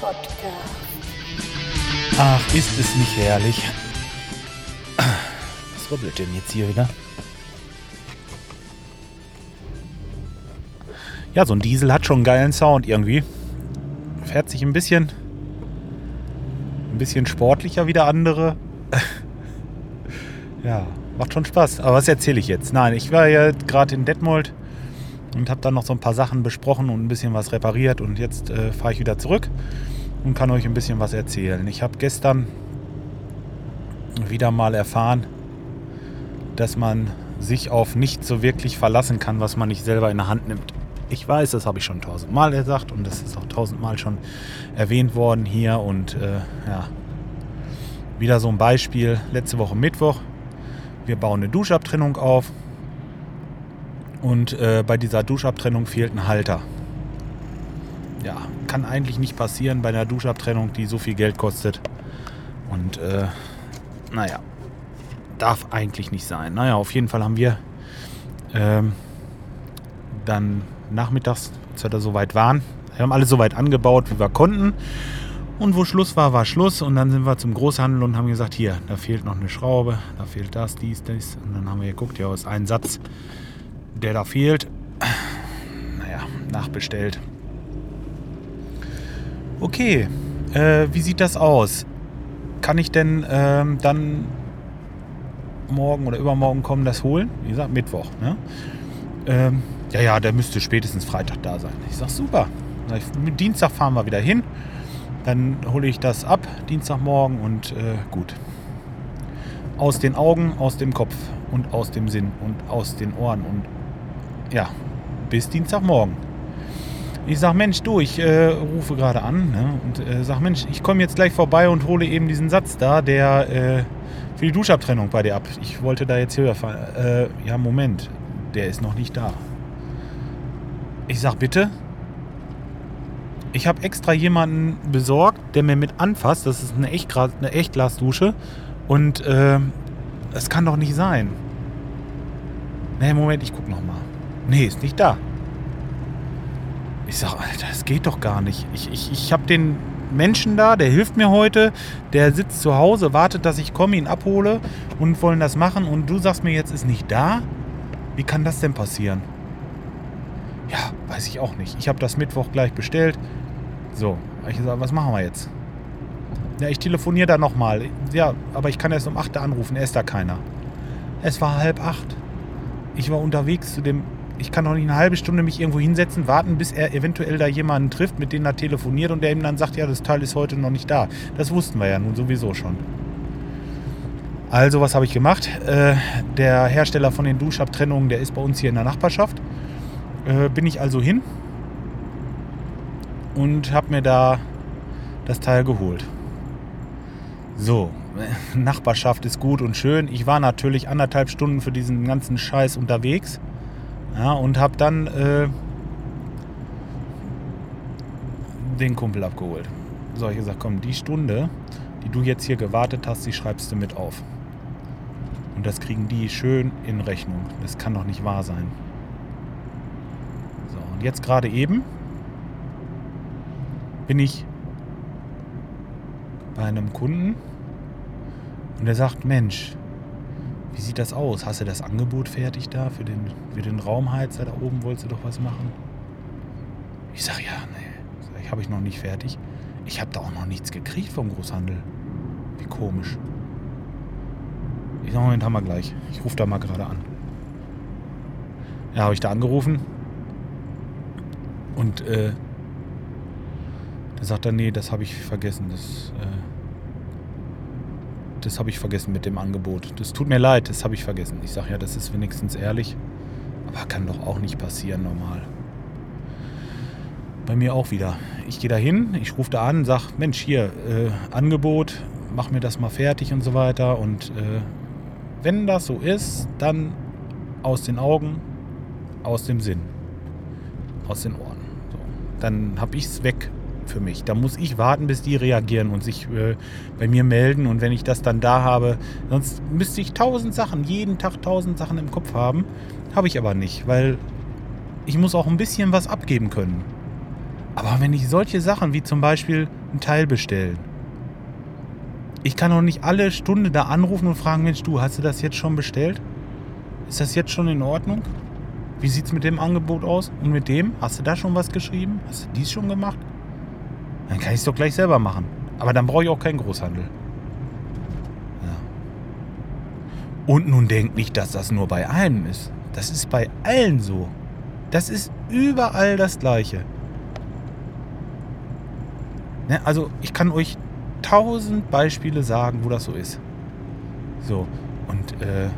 Podcast. Ach, ist es nicht herrlich. Was rubbelt denn jetzt hier wieder? Ja, so ein Diesel hat schon einen geilen Sound irgendwie. Fährt sich ein bisschen ein bisschen sportlicher wie der andere. ja, macht schon Spaß. Aber was erzähle ich jetzt? Nein, ich war ja gerade in Detmold und habe dann noch so ein paar Sachen besprochen und ein bisschen was repariert und jetzt äh, fahre ich wieder zurück und kann euch ein bisschen was erzählen. Ich habe gestern wieder mal erfahren, dass man sich auf nichts so wirklich verlassen kann, was man nicht selber in der Hand nimmt. Ich weiß, das habe ich schon tausendmal gesagt und das ist auch tausendmal schon erwähnt worden hier. Und äh, ja, wieder so ein Beispiel. Letzte Woche Mittwoch. Wir bauen eine Duschabtrennung auf. Und äh, bei dieser Duschabtrennung fehlt ein Halter. Ja, kann eigentlich nicht passieren bei einer Duschabtrennung, die so viel Geld kostet. Und äh, naja, darf eigentlich nicht sein. Naja, auf jeden Fall haben wir ähm, dann nachmittags, als wir da soweit waren, wir haben alles so weit angebaut, wie wir konnten. Und wo Schluss war, war Schluss. Und dann sind wir zum Großhandel und haben gesagt, hier, da fehlt noch eine Schraube, da fehlt das, dies, das. Und dann haben wir geguckt, ja, ist ein Satz, der da fehlt. Naja, nachbestellt. Okay, äh, wie sieht das aus? Kann ich denn ähm, dann morgen oder übermorgen kommen, das holen? Wie gesagt, Mittwoch. Ne? Ähm, ja, ja, der müsste spätestens Freitag da sein. Ich sag, super. Mit Dienstag fahren wir wieder hin. Dann hole ich das ab, Dienstagmorgen und äh, gut. Aus den Augen, aus dem Kopf und aus dem Sinn und aus den Ohren und ja, bis Dienstagmorgen. Ich sag, Mensch, du, ich äh, rufe gerade an ne, und äh, sag, Mensch, ich komme jetzt gleich vorbei und hole eben diesen Satz da, der äh, für die Duschabtrennung bei dir ab. Ich wollte da jetzt höher fahren. Äh, ja, Moment, der ist noch nicht da. Ich sag, bitte? Ich habe extra jemanden besorgt, der mir mit anfasst. Das ist eine, Echtglas, eine Echtglasdusche. Und äh, das kann doch nicht sein. Nee, Moment, ich guck noch mal. Nee, ist nicht da. Ich sag, Alter, das geht doch gar nicht. Ich, ich, ich habe den Menschen da, der hilft mir heute. Der sitzt zu Hause, wartet, dass ich komme, ihn abhole und wollen das machen. Und du sagst mir jetzt, ist nicht da? Wie kann das denn passieren? Ja, weiß ich auch nicht. Ich habe das Mittwoch gleich bestellt. So, ich gesagt, was machen wir jetzt? Ja, ich telefoniere da nochmal. Ja, aber ich kann erst um 8 Uhr anrufen. Er ist da keiner. Es war halb acht. Ich war unterwegs zu dem. Ich kann doch nicht eine halbe Stunde mich irgendwo hinsetzen, warten, bis er eventuell da jemanden trifft, mit dem er telefoniert und der ihm dann sagt, ja, das Teil ist heute noch nicht da. Das wussten wir ja nun sowieso schon. Also, was habe ich gemacht? Äh, der Hersteller von den Duschabtrennungen, der ist bei uns hier in der Nachbarschaft. Äh, bin ich also hin und habe mir da das Teil geholt. So, Nachbarschaft ist gut und schön. Ich war natürlich anderthalb Stunden für diesen ganzen Scheiß unterwegs ja, und habe dann äh, den Kumpel abgeholt. So, ich gesagt, komm, die Stunde, die du jetzt hier gewartet hast, die schreibst du mit auf. Und das kriegen die schön in Rechnung. Das kann doch nicht wahr sein. So, und jetzt gerade eben bin ich bei einem Kunden und der sagt, Mensch, wie sieht das aus? Hast du das Angebot fertig da für den, für den Raumheizer da oben? Wolltest du doch was machen? Ich sage, ja, nee, sag ich habe ich noch nicht fertig. Ich habe da auch noch nichts gekriegt vom Großhandel. Wie komisch. Ich sage, Moment, haben wir gleich. Ich rufe da mal gerade an. Ja, habe ich da angerufen. Und äh, da sagt er, nee, das habe ich vergessen. Das, äh, das habe ich vergessen mit dem Angebot. Das tut mir leid, das habe ich vergessen. Ich sage ja, das ist wenigstens ehrlich. Aber kann doch auch nicht passieren normal. Bei mir auch wieder. Ich gehe da hin, ich rufe da an, sage, Mensch, hier, äh, Angebot, mach mir das mal fertig und so weiter. Und äh, wenn das so ist, dann aus den Augen, aus dem Sinn, aus den Ohren. So. Dann habe ich es weg für mich. Da muss ich warten, bis die reagieren und sich äh, bei mir melden. Und wenn ich das dann da habe, sonst müsste ich tausend Sachen, jeden Tag tausend Sachen im Kopf haben. Habe ich aber nicht, weil ich muss auch ein bisschen was abgeben können. Aber wenn ich solche Sachen wie zum Beispiel ein Teil bestellen, ich kann doch nicht alle Stunde da anrufen und fragen, Mensch, du, hast du das jetzt schon bestellt? Ist das jetzt schon in Ordnung? Wie sieht es mit dem Angebot aus? Und mit dem? Hast du da schon was geschrieben? Hast du dies schon gemacht? Dann kann ich es doch gleich selber machen. Aber dann brauche ich auch keinen Großhandel. Ja. Und nun denkt nicht, dass das nur bei einem ist. Das ist bei allen so. Das ist überall das Gleiche. Ne? Also ich kann euch tausend Beispiele sagen, wo das so ist. So, und äh,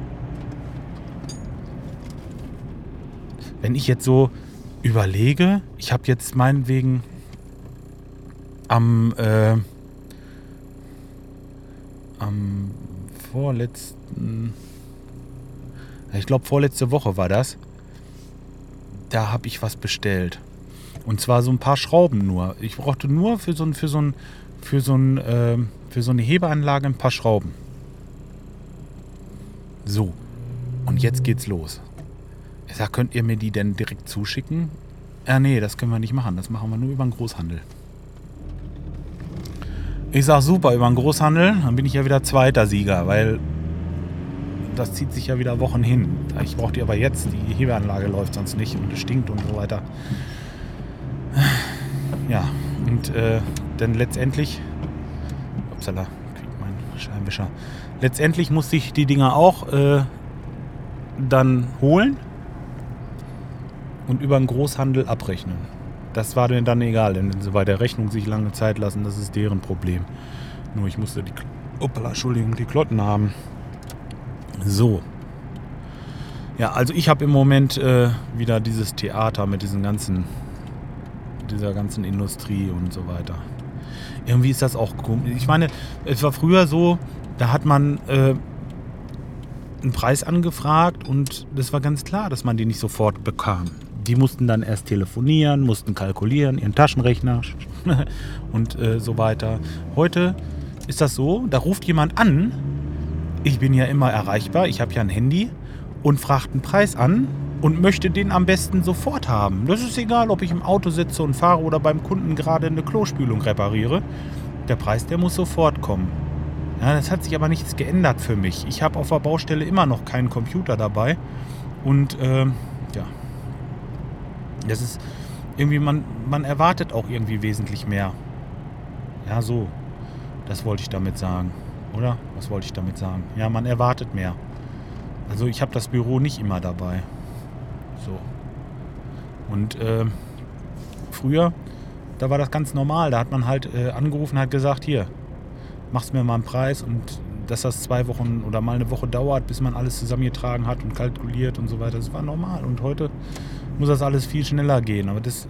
wenn ich jetzt so überlege, ich habe jetzt meinetwegen am, äh, am vorletzten, ich glaube vorletzte Woche war das, da habe ich was bestellt. Und zwar so ein paar Schrauben nur. Ich brauchte nur für so für so ein, für so, ein, äh, für so eine Hebeanlage ein paar Schrauben. So. Und jetzt geht's los. Ich sag, könnt ihr mir die denn direkt zuschicken? Ja, nee, das können wir nicht machen. Das machen wir nur über den Großhandel. Ich sag super, über den Großhandel, dann bin ich ja wieder zweiter Sieger, weil das zieht sich ja wieder Wochen hin. Ich brauche die aber jetzt, die Hebeanlage läuft sonst nicht und es stinkt und so weiter. Ja, und äh, dann letztendlich, upsala, kriegt mein Scheinwischer. Letztendlich musste ich die Dinger auch äh, dann holen und über einen Großhandel abrechnen. Das war denen dann egal, denn wenn sie bei der Rechnung sich lange Zeit lassen, das ist deren Problem. Nur ich musste die, Opala, Entschuldigung, die Klotten haben. So. Ja, also ich habe im Moment äh, wieder dieses Theater mit diesen ganzen, dieser ganzen Industrie und so weiter. Irgendwie ist das auch komisch. Ich meine, es war früher so, da hat man äh, einen Preis angefragt und das war ganz klar, dass man den nicht sofort bekam. Die mussten dann erst telefonieren, mussten kalkulieren, ihren Taschenrechner und äh, so weiter. Heute ist das so, da ruft jemand an ich bin ja immer erreichbar, ich habe ja ein Handy und fragt einen Preis an und möchte den am besten sofort haben. Das ist egal, ob ich im Auto sitze und fahre oder beim Kunden gerade eine Klospülung repariere. Der Preis, der muss sofort kommen. Ja, das hat sich aber nichts geändert für mich. Ich habe auf der Baustelle immer noch keinen Computer dabei. Und äh, das ist irgendwie, man, man erwartet auch irgendwie wesentlich mehr. Ja, so. Das wollte ich damit sagen. Oder? Was wollte ich damit sagen? Ja, man erwartet mehr. Also ich habe das Büro nicht immer dabei. So. Und äh, früher, da war das ganz normal. Da hat man halt äh, angerufen, hat gesagt, hier, mach's mir mal einen Preis und dass das zwei Wochen oder mal eine Woche dauert, bis man alles zusammengetragen hat und kalkuliert und so weiter. Das war normal. Und heute muss das alles viel schneller gehen. Aber das.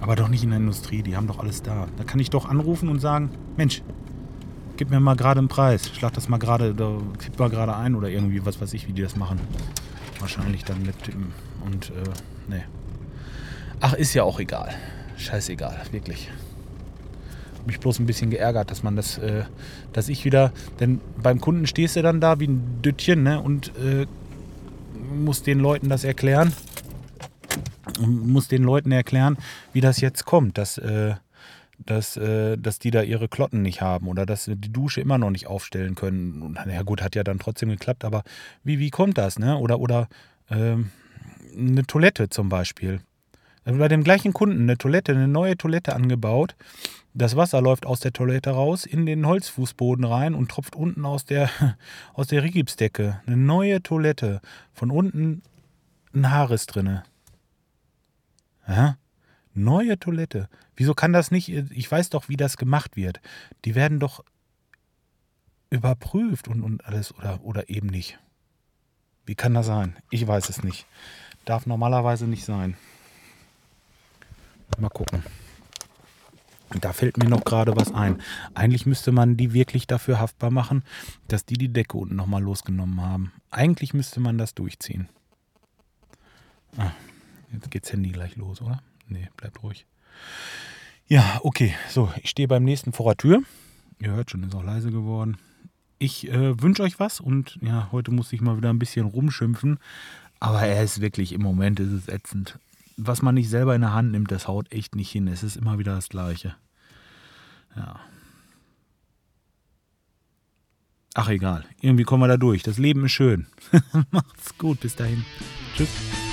Aber doch nicht in der Industrie, die haben doch alles da. Da kann ich doch anrufen und sagen, Mensch, gib mir mal gerade einen Preis. Schlag das mal gerade, da kipp mal gerade ein oder irgendwie, was weiß ich, wie die das machen. Wahrscheinlich dann mit dem. Und, äh, nee. Ach, ist ja auch egal. Scheißegal, wirklich. Mich bloß ein bisschen geärgert, dass man das, äh, dass ich wieder, denn beim Kunden stehst du dann da wie ein Düttchen, ne, und äh, muss den Leuten das erklären. Muss den Leuten erklären, wie das jetzt kommt, dass, äh, dass, äh, dass die da ihre Klotten nicht haben oder dass die Dusche immer noch nicht aufstellen können. Und, na gut, hat ja dann trotzdem geklappt, aber wie, wie kommt das, ne? Oder, oder ähm, eine Toilette zum Beispiel. Bei dem gleichen Kunden eine Toilette, eine neue Toilette angebaut. Das Wasser läuft aus der Toilette raus, in den Holzfußboden rein und tropft unten aus der, aus der Rigipsdecke. Eine neue Toilette. Von unten ein Haares drinne. Ja? Neue Toilette. Wieso kann das nicht? Ich weiß doch, wie das gemacht wird. Die werden doch überprüft und, und alles oder, oder eben nicht. Wie kann das sein? Ich weiß es nicht. Darf normalerweise nicht sein. Mal gucken. Da fällt mir noch gerade was ein. Eigentlich müsste man die wirklich dafür haftbar machen, dass die die Decke unten nochmal losgenommen haben. Eigentlich müsste man das durchziehen. Ah, jetzt geht's Handy gleich los, oder? Nee, bleibt ruhig. Ja, okay. So, ich stehe beim nächsten vor der Tür. Ihr hört schon, ist auch leise geworden. Ich äh, wünsche euch was und ja, heute muss ich mal wieder ein bisschen rumschimpfen. Aber er ist wirklich, im Moment ist es ätzend. Was man nicht selber in der Hand nimmt, das haut echt nicht hin. Es ist immer wieder das Gleiche. Ja. Ach egal, irgendwie kommen wir da durch. Das Leben ist schön. Macht's gut, bis dahin. Tschüss.